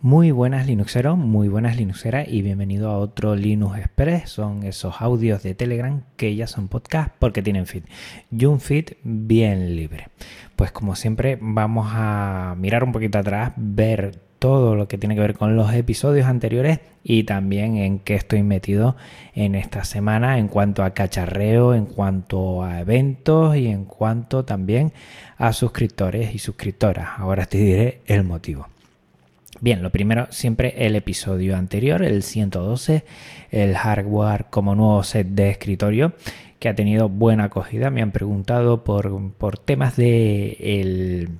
Muy buenas Linuxeros, muy buenas Linuxeras y bienvenido a otro Linux Express. Son esos audios de Telegram que ya son podcast porque tienen feed. Y un feed bien libre. Pues como siempre vamos a mirar un poquito atrás, ver todo lo que tiene que ver con los episodios anteriores y también en qué estoy metido en esta semana en cuanto a cacharreo, en cuanto a eventos y en cuanto también a suscriptores y suscriptoras. Ahora te diré el motivo. Bien, lo primero, siempre el episodio anterior, el 112, el hardware como nuevo set de escritorio, que ha tenido buena acogida. Me han preguntado por, por temas de el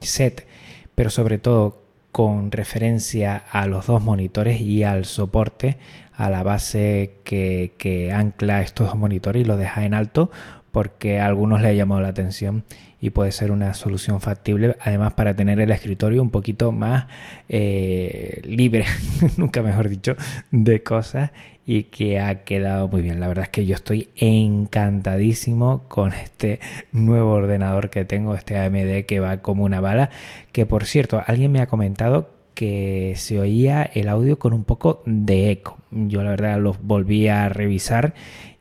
set, pero sobre todo con referencia a los dos monitores y al soporte, a la base que, que ancla estos dos monitores y lo deja en alto, porque a algunos le ha llamado la atención y puede ser una solución factible, además para tener el escritorio un poquito más eh, libre, nunca mejor dicho, de cosas y que ha quedado muy bien. La verdad es que yo estoy encantadísimo con este nuevo ordenador que tengo, este AMD que va como una bala, que por cierto, alguien me ha comentado que se oía el audio con un poco de eco. Yo la verdad lo volví a revisar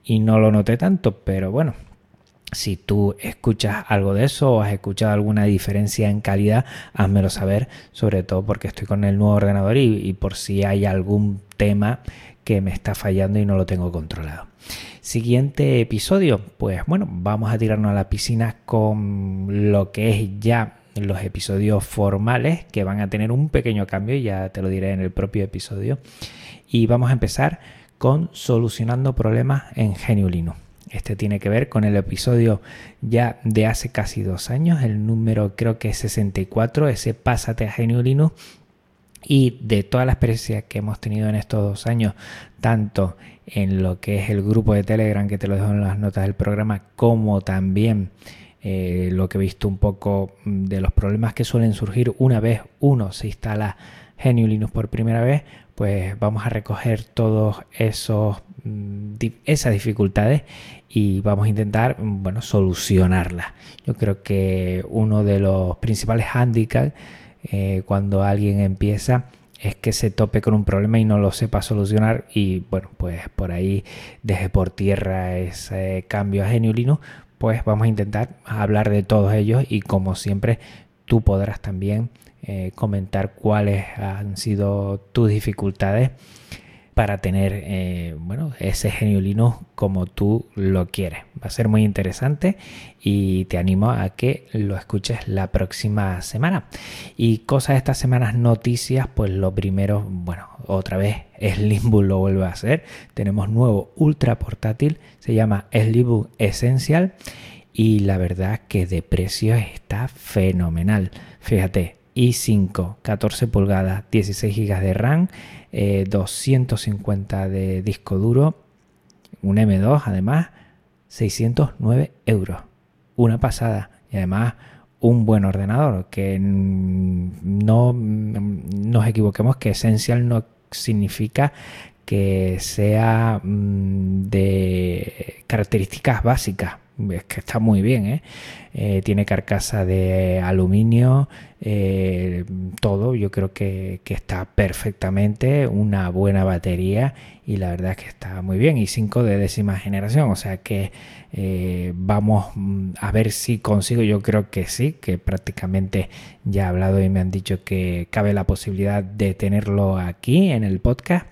y no lo noté tanto, pero bueno, si tú escuchas algo de eso o has escuchado alguna diferencia en calidad, házmelo saber, sobre todo porque estoy con el nuevo ordenador y, por si hay algún tema que me está fallando y no lo tengo controlado. Siguiente episodio, pues bueno, vamos a tirarnos a la piscina con lo que es ya los episodios formales que van a tener un pequeño cambio, ya te lo diré en el propio episodio. Y vamos a empezar con solucionando problemas en Geniulino. Este tiene que ver con el episodio ya de hace casi dos años, el número creo que es 64, ese Pásate a Genio Linux. Y de toda la experiencia que hemos tenido en estos dos años, tanto en lo que es el grupo de Telegram, que te lo dejo en las notas del programa, como también eh, lo que he visto un poco de los problemas que suelen surgir una vez uno se instala Genio Linux por primera vez, pues vamos a recoger todos esos mm, esas dificultades y vamos a intentar mm, bueno solucionarlas. Yo creo que uno de los principales handicaps eh, cuando alguien empieza es que se tope con un problema y no lo sepa solucionar y bueno pues por ahí deje por tierra ese cambio a pues vamos a intentar hablar de todos ellos y como siempre tú podrás también eh, comentar cuáles han sido tus dificultades para tener eh, bueno, ese geniolino como tú lo quieres. Va a ser muy interesante y te animo a que lo escuches la próxima semana. Y cosas de estas semanas, noticias, pues lo primero, bueno, otra vez Slimbook lo vuelve a hacer. Tenemos nuevo ultra portátil, se llama Slimbook Essential y la verdad que de precio está fenomenal. Fíjate, i5 14 pulgadas, 16 GB de RAM, 250 eh, de disco duro, un M2 además, 609 euros. Una pasada. Y además un buen ordenador, que no nos equivoquemos que Essential no significa que sea mm, de características básicas es que está muy bien, ¿eh? Eh, tiene carcasa de aluminio, eh, todo, yo creo que, está perfectamente, una buena batería y la verdad es que está muy bien y 5 de décima generación, o sea que vamos mm, a ver si consigo, yo creo que sí, que prácticamente ya he hablado y me han dicho que cabe la posibilidad de tenerlo aquí en el podcast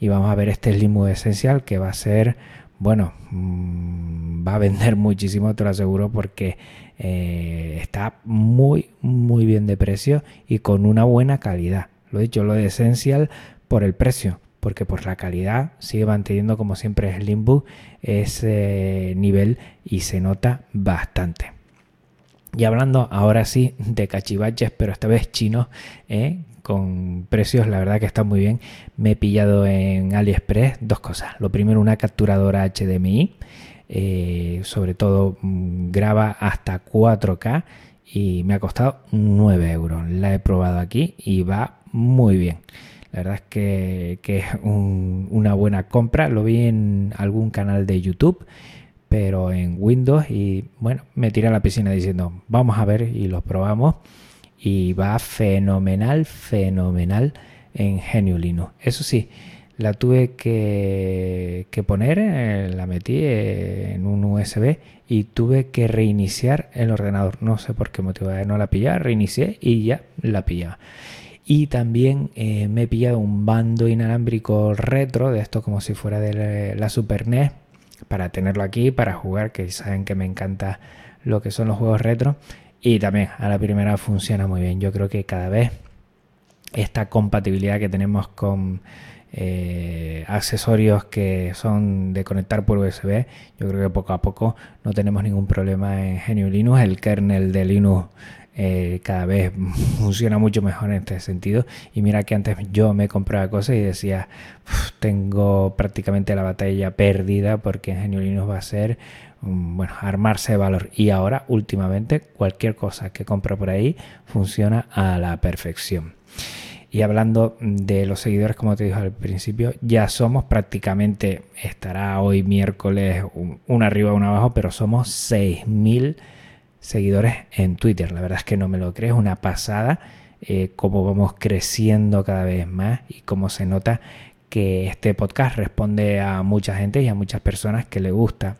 y vamos a ver este Slimu esencial que va a ser bueno, mm, va a vender muchísimo, te lo aseguro, porque eh, está muy, muy bien de precio y con una buena calidad. Lo he dicho, lo de Essential por el precio, porque por la calidad sigue manteniendo como siempre Slimbook ese nivel y se nota bastante. Y hablando ahora sí de cachivaches, pero esta vez chinos, ¿eh? Con precios, la verdad que está muy bien. Me he pillado en AliExpress dos cosas. Lo primero, una capturadora HDMI, eh, sobre todo mm, graba hasta 4K y me ha costado 9 euros. La he probado aquí y va muy bien. La verdad es que, es una buena compra. Lo vi en algún canal de YouTube, pero en Windows. Y bueno, me tiré a la piscina diciendo, vamos a ver y lo probamos y va fenomenal, fenomenal en Linux. Eso sí, la tuve que, poner, eh, la metí en un USB y tuve que reiniciar el ordenador. No sé por qué motivo, eh, no la pillaba, reinicié y ya la pillaba. Y también eh, me he pillado un bando inalámbrico retro, de esto como si fuera de la Super NES, para tenerlo aquí, para jugar, que saben que me encanta lo que son los juegos retro. Y también a la primera funciona muy bien. Yo creo que cada vez esta compatibilidad que tenemos con eh, accesorios que son de conectar por USB, yo creo que poco a poco no tenemos ningún problema en GNU Linux. El kernel de Linux eh, cada vez funciona mucho mejor en este sentido. Y mira que antes yo me compraba cosas y decía, tengo prácticamente la batalla perdida porque en GNU Linux va a ser bueno, armarse de valor. Y ahora, últimamente, cualquier cosa que compro por ahí funciona a la perfección. Y hablando de los seguidores, como te dije al principio, ya somos prácticamente, estará hoy miércoles un arriba, un abajo, pero somos 6.000 seguidores en Twitter. La verdad es que no me lo crees, una pasada eh, cómo vamos creciendo cada vez más y cómo se nota que este podcast responde a mucha gente y a muchas personas que le gusta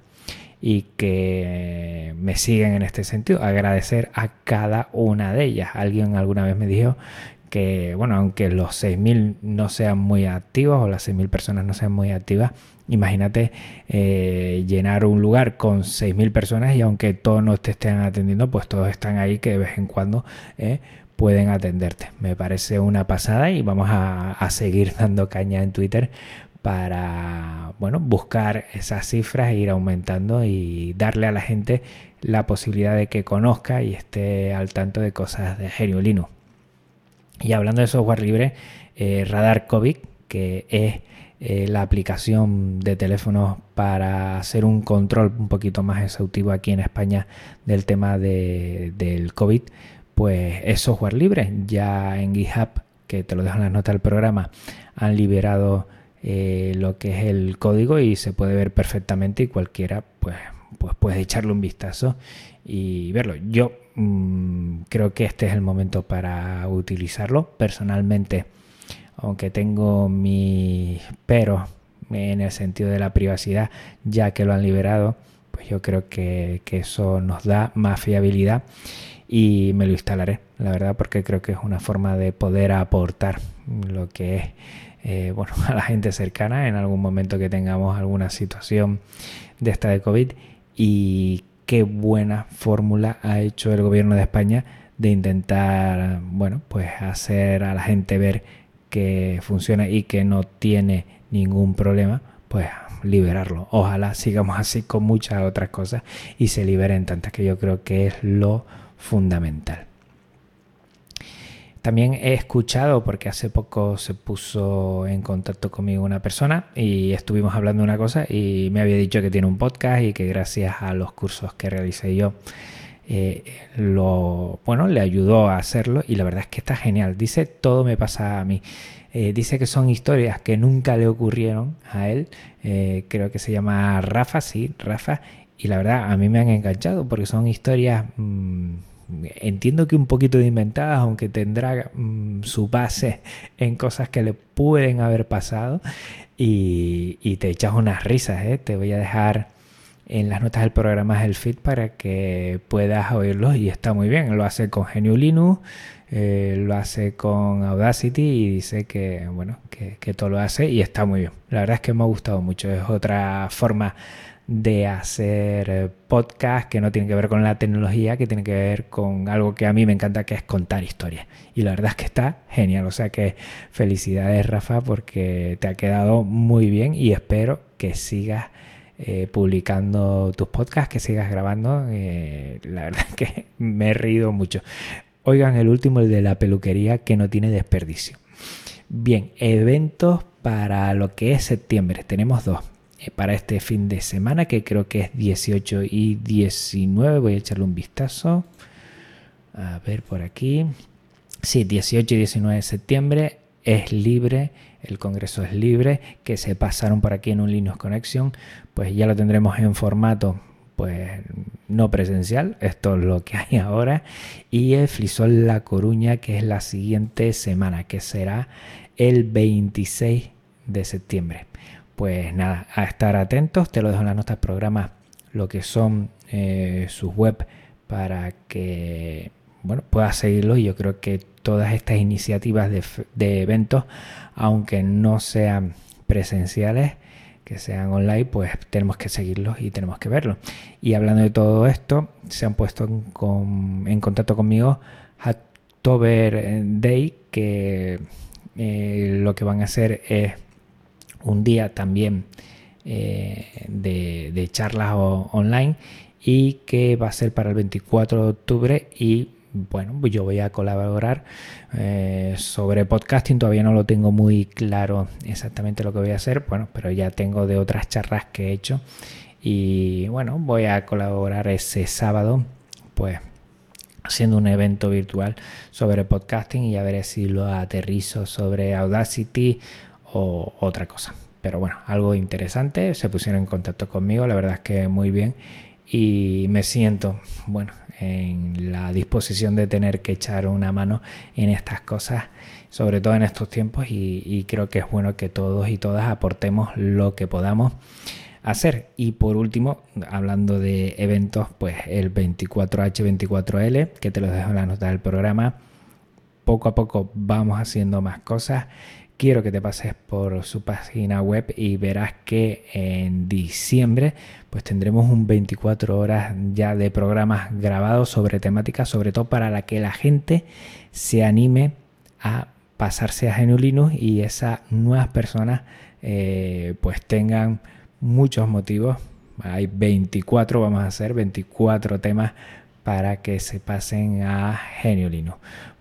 y que me siguen en este sentido. Agradecer a cada una de ellas. Alguien alguna vez me dijo que, bueno, aunque los 6.000 no sean muy activos o las 6.000 personas no sean muy activas, imagínate eh, llenar un lugar con 6.000 personas y aunque todos no te estén atendiendo, pues todos están ahí que de vez en cuando eh, pueden atenderte. Me parece una pasada y vamos a, a seguir dando caña en Twitter para bueno, buscar esas cifras e ir aumentando y darle a la gente la posibilidad de que conozca y esté al tanto de cosas de Genio Linux. Y hablando de software libre, eh, Radar COVID, que es eh, la aplicación de teléfonos para hacer un control un poquito más exhaustivo aquí en España del tema del COVID, pues es software libre. Ya en GitHub, que te lo dejo en las notas del programa, han liberado eh, lo que es el código y se puede ver perfectamente y cualquiera pues, pues puede echarle un vistazo y verlo. Yo mm, creo que este es el momento para utilizarlo. Personalmente, aunque tengo mis peros en el sentido de la privacidad, ya que lo han liberado, pues yo creo que, que eso nos da más fiabilidad y me lo instalaré, la verdad, porque creo que es una forma de poder aportar lo que es eh, bueno, a la gente cercana en algún momento que tengamos alguna situación de esta de COVID. Y qué buena fórmula ha hecho el gobierno de España de intentar, bueno, pues hacer a la gente ver que funciona y que no tiene ningún problema, pues liberarlo. Ojalá sigamos así con muchas otras cosas y se liberen tantas que yo creo que es lo fundamental. También he escuchado, porque hace poco se puso en contacto conmigo una persona y estuvimos hablando de una cosa y me había dicho que tiene un podcast y que gracias a los cursos que realicé yo, eh, lo, bueno, le ayudó a hacerlo y la verdad es que está genial. Dice, todo me pasa a mí. Eh, dice que son historias que nunca le ocurrieron a él. Eh, creo que se llama Rafa, sí, Rafa. Y la verdad, a mí me han enganchado porque son historias... Mm, entiendo que un poquito de inventadas, aunque tendrá mm, su base en cosas que le pueden haber pasado. Y, te echas unas risas, ¿eh? Te voy a dejar en las notas del programa el feed para que puedas oírlo y está muy bien. Lo hace con GNU Linux, eh, lo hace con Audacity y dice que, bueno, que, que todo lo hace y está muy bien. La verdad es que me ha gustado mucho. Es otra forma de hacer podcast que no tiene que ver con la tecnología, que tiene que ver con algo que a mí me encanta, que es contar historias. Y la verdad es que está genial. O sea que felicidades, Rafa, porque te ha quedado muy bien y espero que sigas eh, publicando tus podcasts, que sigas grabando. Eh, la verdad es que me he reído mucho. Oigan, el último, el de la peluquería, que no tiene desperdicio. Bien, eventos para lo que es septiembre. Tenemos dos. Eh, para este fin de semana, que creo que es 18 y 19. Voy a echarle un vistazo. A ver por aquí. Sí, 18 y 19 de septiembre es libre, el congreso es libre, que se pasaron por aquí en un Linux Connection, pues ya lo tendremos en formato pues no presencial, esto es lo que hay ahora, y el Flisol La Coruña, que es la siguiente semana, que será el 26 de septiembre. Pues nada, a estar atentos, te lo dejo en las notas del programa, lo que son eh, sus web para que bueno, puedas seguirlo y yo creo que todas estas iniciativas de, de eventos, aunque no sean presenciales, que sean online, pues tenemos que seguirlos y tenemos que verlos. Y hablando de todo esto, se han puesto en, contacto conmigo Hacktober Day, que eh, lo que van a hacer es un día también eh, de, charlas online y que va a ser para el 24 de octubre bueno, pues yo voy a colaborar eh, sobre podcasting. Todavía no lo tengo muy claro exactamente lo que voy a hacer, bueno, pero ya tengo de otras charlas que he hecho. Y bueno, voy a colaborar ese sábado, pues haciendo un evento virtual sobre podcasting y a ver si lo aterrizo sobre Audacity o otra cosa. Pero bueno, algo interesante. Se pusieron en contacto conmigo, la verdad es que muy bien. Y me siento, bueno, en la disposición de tener que echar una mano en estas cosas, sobre todo en estos tiempos, y, creo que es bueno que todos y todas aportemos lo que podamos hacer. Y por último, hablando de eventos, pues el 24H24L, que te lo dejo en la nota del programa, poco a poco vamos haciendo más cosas quiero que te pases por su página web y verás que en diciembre pues tendremos un 24 horas ya de programas grabados sobre temáticas, sobre todo para la que la gente se anime a pasarse a Genio y esas nuevas personas eh, pues tengan muchos motivos. Hay 24, vamos a hacer 24 temas para que se pasen a Genio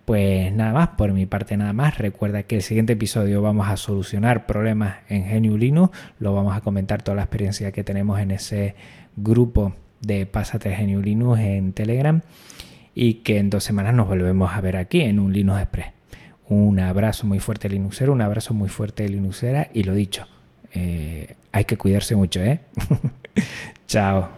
pues nada más, por mi parte nada más. Recuerda que el siguiente episodio vamos a solucionar problemas en GNU Linux. Lo vamos a comentar toda la experiencia que tenemos en ese grupo de Pásate GNU Linux en Telegram. Y que en dos semanas nos volvemos a ver aquí en un Linux Express. Un abrazo muy fuerte Linuxero, un abrazo muy fuerte Linuxera. Y lo dicho, eh, hay que cuidarse mucho, ¿eh? Chao.